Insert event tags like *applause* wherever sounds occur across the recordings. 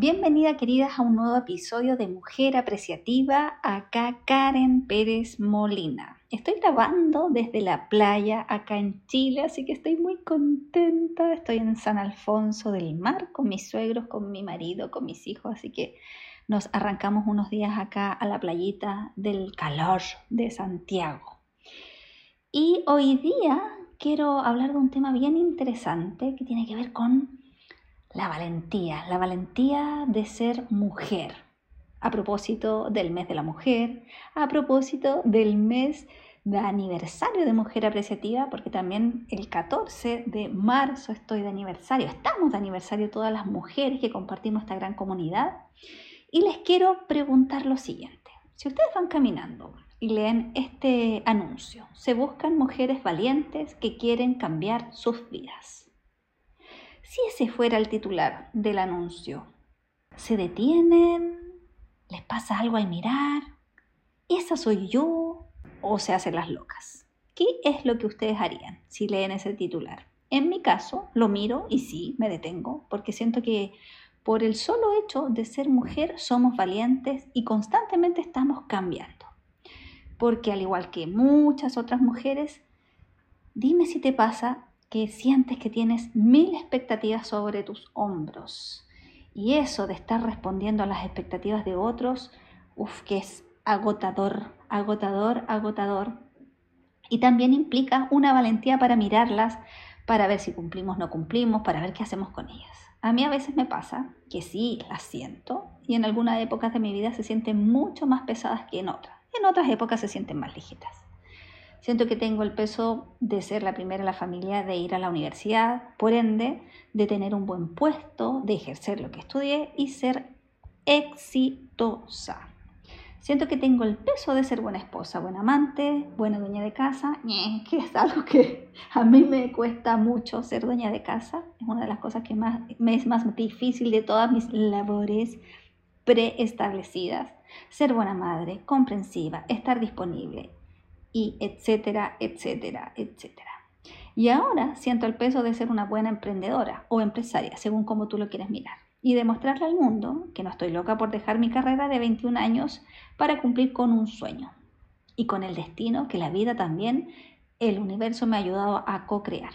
Bienvenida queridas a un nuevo episodio de Mujer Apreciativa, acá Karen Pérez Molina. Estoy grabando desde la playa acá en Chile, así que estoy muy contenta. Estoy en San Alfonso del Mar con mis suegros, con mi marido, con mis hijos, así que nos arrancamos unos días acá a la playita del calor de Santiago. Y hoy día quiero hablar de un tema bien interesante que tiene que ver con la valentía, la valentía de ser mujer. A propósito del mes de la mujer, a propósito del mes de aniversario de Mujer Apreciativa, porque también el 14 de marzo estoy de aniversario, estamos de aniversario todas las mujeres que compartimos esta gran comunidad. Y les quiero preguntar lo siguiente. Si ustedes van caminando y leen este anuncio, se buscan mujeres valientes que quieren cambiar sus vidas. Si ese fuera el titular del anuncio, ¿se detienen? ¿Les pasa algo al mirar? ¿Esa soy yo? ¿O se hacen las locas? ¿Qué es lo que ustedes harían si leen ese titular? En mi caso, lo miro y sí, me detengo, porque siento que por el solo hecho de ser mujer somos valientes y constantemente estamos cambiando. Porque al igual que muchas otras mujeres, dime si te pasa que sientes que tienes mil expectativas sobre tus hombros. Y eso de estar respondiendo a las expectativas de otros, uff, que es agotador, agotador, agotador. Y también implica una valentía para mirarlas, para ver si cumplimos no cumplimos, para ver qué hacemos con ellas. A mí a veces me pasa que sí las siento y en algunas épocas de mi vida se sienten mucho más pesadas que en otras. En otras épocas se sienten más ligeras. Siento que tengo el peso de ser la primera en la familia, de ir a la universidad, por ende, de tener un buen puesto, de ejercer lo que estudié y ser exitosa. Siento que tengo el peso de ser buena esposa, buena amante, buena dueña de casa, que es algo que a mí me cuesta mucho ser dueña de casa. Es una de las cosas que más, me es más difícil de todas mis labores preestablecidas. Ser buena madre, comprensiva, estar disponible, y etcétera, etcétera, etcétera. Y ahora siento el peso de ser una buena emprendedora o empresaria, según como tú lo quieres mirar y demostrarle al mundo que no estoy loca por dejar mi carrera de 21 años para cumplir con un sueño y con el destino que la vida también, el universo me ha ayudado a co-crear.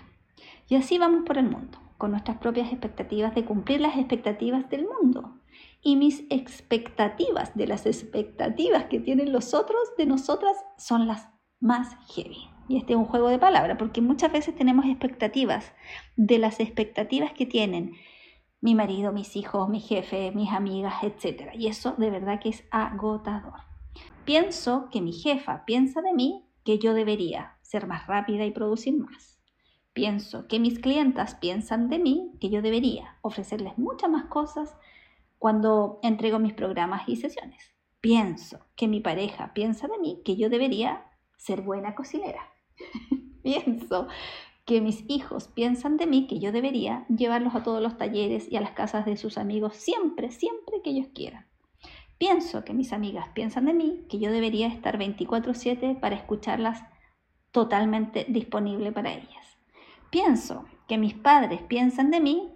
Y así vamos por el mundo, con nuestras propias expectativas de cumplir las expectativas del mundo. Y mis expectativas de las expectativas que tienen los otros de nosotras son las más heavy. Y este es un juego de palabras, porque muchas veces tenemos expectativas de las expectativas que tienen mi marido, mis hijos, mi jefe, mis amigas, etc. Y eso de verdad que es agotador. Pienso que mi jefa piensa de mí que yo debería ser más rápida y producir más. Pienso que mis clientas piensan de mí que yo debería ofrecerles muchas más cosas cuando entrego mis programas y sesiones. Pienso que mi pareja piensa de mí que yo debería ser buena cocinera. *laughs* Pienso que mis hijos piensan de mí que yo debería llevarlos a todos los talleres y a las casas de sus amigos siempre, siempre que ellos quieran. Pienso que mis amigas piensan de mí que yo debería estar 24/7 para escucharlas totalmente disponible para ellas. Pienso que mis padres piensan de mí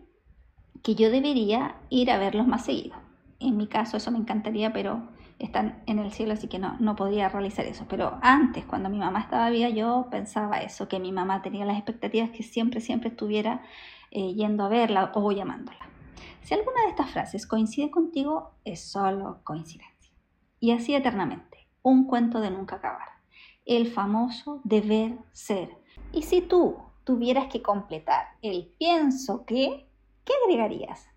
que yo debería ir a verlos más seguido. En mi caso eso me encantaría, pero están en el cielo, así que no, no podía realizar eso. Pero antes, cuando mi mamá estaba viva, yo pensaba eso, que mi mamá tenía las expectativas que siempre, siempre estuviera eh, yendo a verla o llamándola. Si alguna de estas frases coincide contigo, es solo coincidencia. Y así eternamente, un cuento de nunca acabar. El famoso deber ser. Y si tú tuvieras que completar el pienso que, ¿qué agregarías?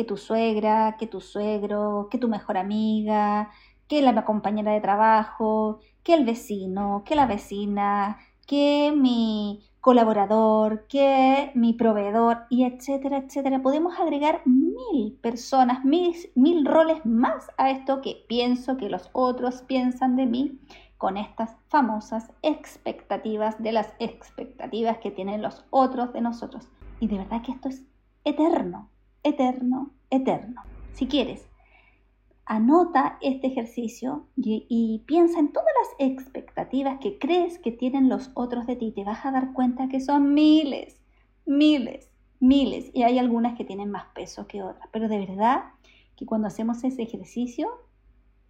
Que tu suegra, que tu suegro, que tu mejor amiga, que la compañera de trabajo, que el vecino, que la vecina, que mi colaborador, que mi proveedor, y etcétera, etcétera. Podemos agregar mil personas, mil, mil roles más a esto que pienso que los otros piensan de mí con estas famosas expectativas de las expectativas que tienen los otros de nosotros. Y de verdad que esto es eterno, eterno, eterno. Si quieres, anota este ejercicio y, piensa en todas las expectativas que crees que tienen los otros de ti. Te vas a dar cuenta que son miles, miles, miles. Y hay algunas que tienen más peso que otras. Pero de verdad que cuando hacemos ese ejercicio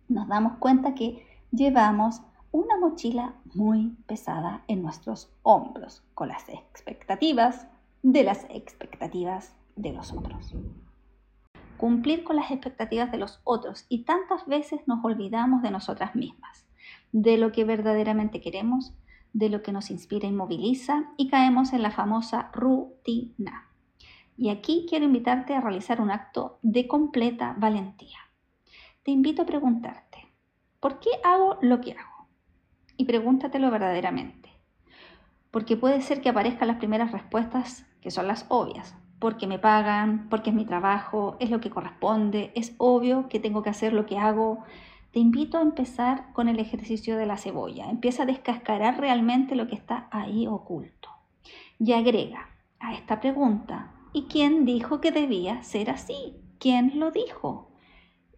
nos damos cuenta que llevamos una mochila muy pesada en nuestros hombros, con las expectativas de las expectativas de los otros. Cumplir con las expectativas de los otros y tantas veces nos olvidamos de nosotras mismas, de lo que verdaderamente queremos, de lo que nos inspira y moviliza y caemos en la famosa rutina. Y aquí quiero invitarte a realizar un acto de completa valentía. Te invito a preguntarte, ¿por qué hago lo que hago? Y pregúntatelo verdaderamente. Porque puede ser que aparezcan las primeras respuestas que son las obvias. Porque me pagan, porque es mi trabajo, es lo que corresponde, es obvio que tengo que hacer lo que hago, te invito a empezar con el ejercicio de la cebolla. Empieza a descascarar realmente lo que está ahí oculto. Y agrega a esta pregunta, ¿y quién dijo que debía ser así? ¿Quién lo dijo?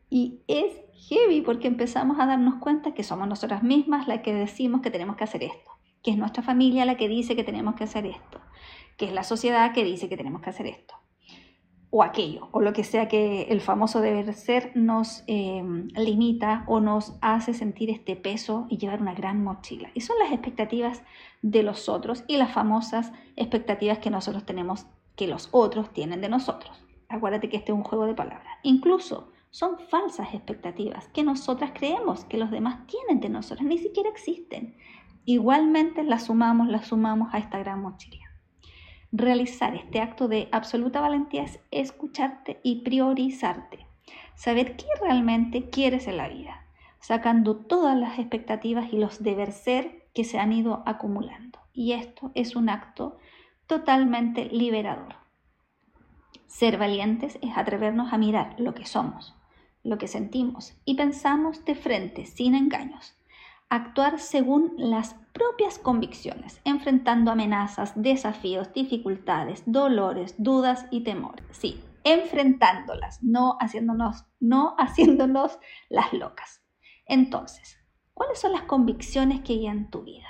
Y es heavy porque empezamos a darnos cuenta que somos nosotras mismas las que decimos que tenemos que hacer esto, que es nuestra familia la que dice que tenemos que hacer esto, que es la sociedad que dice que tenemos que hacer esto o aquello, o lo que sea que el famoso deber ser nos em, limita o nos hace sentir este peso y llevar una gran mochila. Y son las expectativas de los otros y las famosas expectativas que nosotros tenemos, que los otros tienen de nosotros. Acuérdate que este es un juego de palabras. Incluso son falsas expectativas que nosotras creemos que los demás tienen de nosotros, ni siquiera existen. Igualmente las sumamos, las sumamos a esta gran mochila realizar este acto de absoluta valentía es escucharte y priorizarte. Saber qué realmente quieres en la vida, sacando todas las expectativas y los deber ser que se han ido acumulando. Y esto es un acto totalmente liberador. Ser valientes es atrevernos a mirar lo que somos, lo que sentimos y pensamos de frente, sin engaños actuar según las propias convicciones, enfrentando amenazas, desafíos, dificultades, dolores, dudas y temores. Sí, enfrentándolas, no haciéndonos, no *laughs* haciéndonos las locas. Entonces, ¿cuáles son las convicciones que guían tu vida?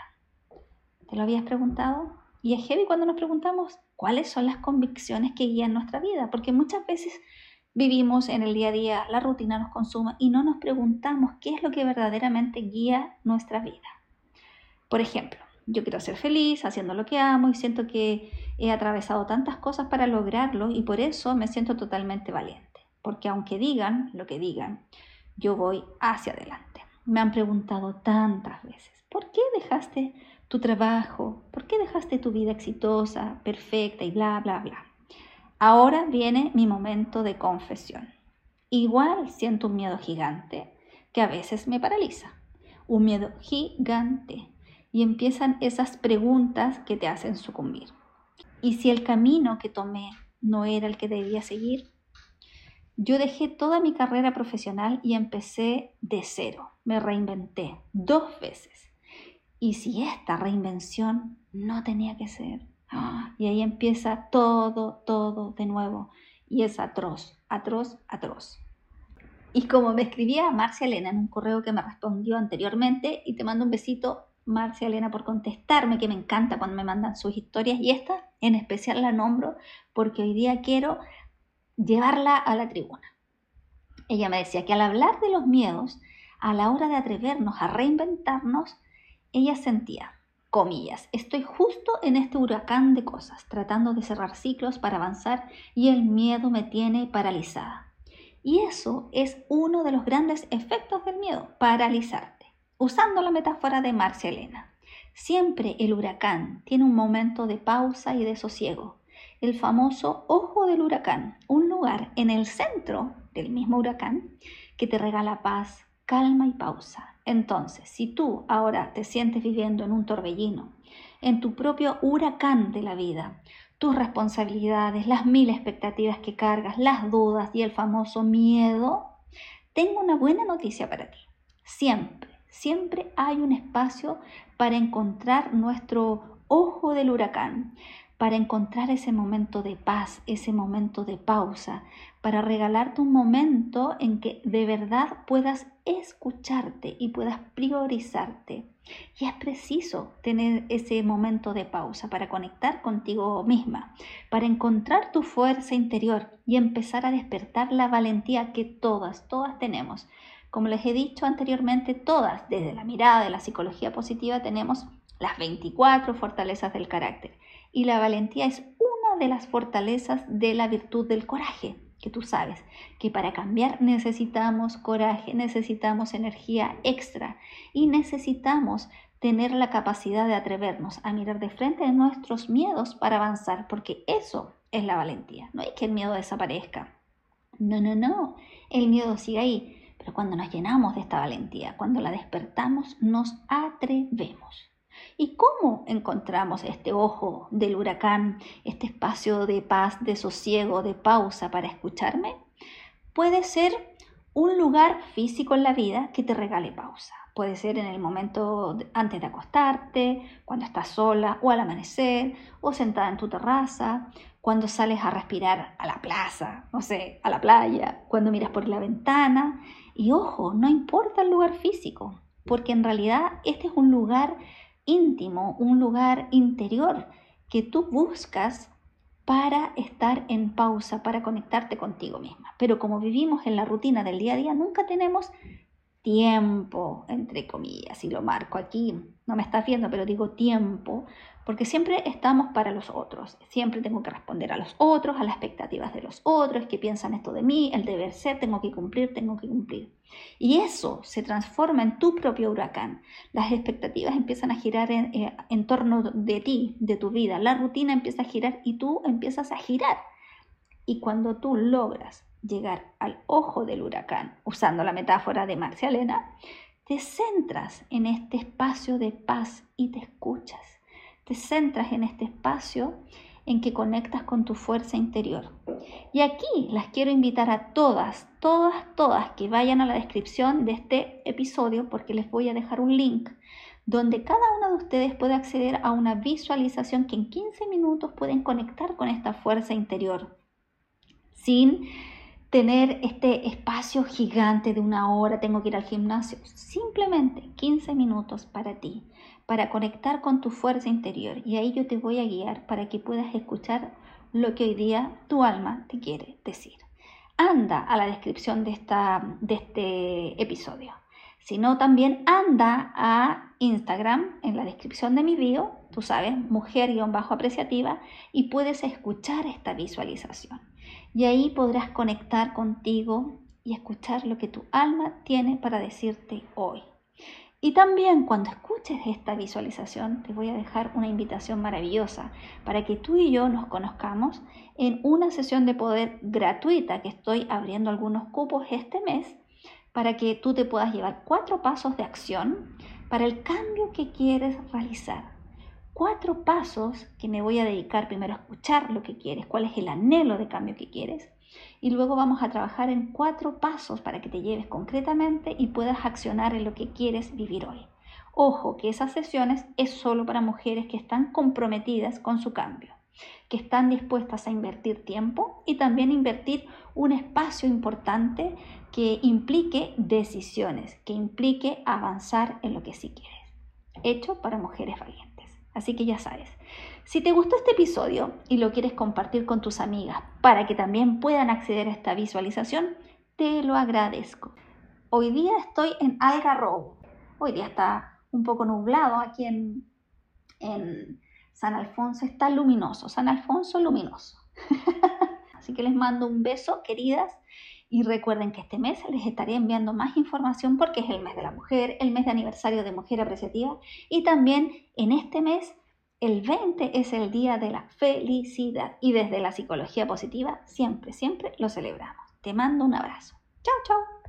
¿Te lo habías preguntado? Y es heavy cuando nos preguntamos cuáles son las convicciones que guían nuestra vida, porque muchas veces Vivimos en el día a día, la rutina nos consuma y no nos preguntamos qué es lo que verdaderamente guía nuestra vida. Por ejemplo, yo quiero ser feliz haciendo lo que amo y siento que he atravesado tantas cosas para lograrlo y por eso me siento totalmente valiente. Porque aunque digan lo que digan, yo voy hacia adelante. Me han preguntado tantas veces, ¿por qué dejaste tu trabajo? ¿Por qué dejaste tu vida exitosa, perfecta y bla, bla, bla? Ahora viene mi momento de confesión. Igual siento un miedo gigante que a veces me paraliza. Un miedo gigante. Y empiezan esas preguntas que te hacen sucumbir. ¿Y si el camino que tomé no era el que debía seguir? Yo dejé toda mi carrera profesional y empecé de cero. Me reinventé dos veces. ¿Y si esta reinvención no tenía que ser? *gasps* y ahí empieza todo, todo de nuevo. Y es atroz, atroz, atroz. Y como me escribía Marcia Elena en un correo que me respondió anteriormente, y te mando un besito, Marcia Elena, por contestarme, que me encanta cuando me mandan sus historias, y esta en especial la nombro porque hoy día quiero llevarla a la tribuna. Ella me decía que al hablar de los miedos, a la hora de atrevernos a reinventarnos, ella sentía comillas, estoy justo en este huracán de cosas, tratando de cerrar ciclos para avanzar y el miedo me tiene paralizada. Y eso es uno de los grandes efectos del miedo, paralizarte. Usando la metáfora de Marcia Elena, siempre el huracán tiene un momento de pausa y de sosiego. El famoso ojo del huracán, un lugar en el centro del mismo huracán que te regala paz, calma y pausa. Entonces, si tú ahora te sientes viviendo en un torbellino, en tu propio huracán de la vida, tus responsabilidades, las mil expectativas que cargas, las dudas y el famoso miedo, tengo una buena noticia para ti. Siempre, siempre hay un espacio para encontrar nuestro ojo del huracán, para encontrar ese momento de paz, ese momento de pausa, para regalarte un momento en que de verdad puedas escucharte y puedas priorizarte. Y es preciso tener ese momento de pausa para conectar contigo misma, para encontrar tu fuerza interior y empezar a despertar la valentía que todas, todas tenemos. Como les he dicho anteriormente, todas, desde la mirada de la psicología positiva, tenemos las 24 fortalezas del carácter. Y la valentía es una de las fortalezas de la virtud del coraje, que tú sabes que para cambiar necesitamos coraje, necesitamos energía extra y necesitamos tener la capacidad de atrevernos a mirar de frente nuestros miedos para avanzar, porque eso es la valentía. No es que el miedo desaparezca. No, no, no. El miedo sigue ahí. Pero cuando nos llenamos de esta valentía, cuando la despertamos, nos atrevemos. ¿Y cómo encontramos este ojo del huracán, este espacio de paz, de sosiego, de pausa para escucharme? Puede ser un lugar físico en la vida que te regale pausa. Puede ser en el momento antes de acostarte, cuando estás sola o al amanecer, o sentada en tu terraza, cuando sales a respirar a la plaza, no sé, a la playa, cuando miras por la ventana. Y ojo, no importa el lugar físico, porque en realidad este es un lugar íntimo, un lugar interior que tú buscas para estar en pausa, para conectarte contigo misma. Pero como vivimos en la rutina del día a día, nunca tenemos tiempo, entre comillas, y lo marco aquí, no me estás viendo, pero digo tiempo, porque siempre estamos para los otros, siempre tengo que responder a los otros, a las expectativas de los otros, que piensan esto de mí, el deber ser, tengo que cumplir, tengo que cumplir. Y eso se transforma en tu propio huracán. Las expectativas empiezan a girar en, eh, en torno de ti, de tu vida, la rutina empieza a girar y tú empiezas a girar. Y cuando tú logras llegar al ojo del huracán, usando la metáfora de Marcia Elena, te centras en este espacio de paz y te escuchas te centras en este espacio en que conectas con tu fuerza interior. Y aquí las quiero invitar a todas, todas, todas que vayan a la descripción de este episodio porque les voy a dejar un link donde cada una de ustedes puede acceder a una visualización que en 15 minutos pueden conectar con esta fuerza interior sin tener este espacio gigante de una hora, tengo que ir al gimnasio. Simplemente 15 minutos para ti para conectar con tu fuerza interior y ahí yo te voy a guiar para que puedas escuchar lo que hoy día tu alma te quiere decir. Anda a la descripción de, esta, de este episodio. Si no, también anda a Instagram en la descripción de mi bio, tú sabes, mujer-apreciativa, y puedes escuchar esta visualización. Y ahí podrás conectar contigo y escuchar lo que tu alma tiene para decirte hoy. Y también cuando escuches esta visualización te voy a dejar una invitación maravillosa para que tú y yo nos conozcamos en una sesión de poder gratuita que estoy abriendo algunos cupos este mes para que tú te puedas llevar cuatro pasos de acción para el cambio que quieres realizar. Cuatro pasos que me voy a dedicar primero a escuchar lo que quieres, cuál es el anhelo de cambio que quieres y luego vamos a trabajar en cuatro pasos para que te lleves concretamente y puedas accionar en lo que quieres vivir hoy. Ojo que esas sesiones es solo para mujeres que están comprometidas con su cambio, que están dispuestas a invertir tiempo y también invertir un espacio importante que implique decisiones, que implique avanzar en lo que sí quieres. Hecho para mujeres valientes. Así que ya sabes, si te gustó este episodio y lo quieres compartir con tus amigas para que también puedan acceder a esta visualización, te lo agradezco. Hoy día estoy en Algarrobo. Hoy día está un poco nublado aquí en, en San Alfonso. Está luminoso, San Alfonso luminoso. *laughs* Así que les mando un beso, queridas. Y recuerden que este mes les estaré enviando más información porque es el mes de la mujer, el mes de aniversario de Mujer Apreciativa. Y también en este mes el 20 es el día de la felicidad y desde la psicología positiva siempre, siempre lo celebramos. Te mando un abrazo. Chao, chao.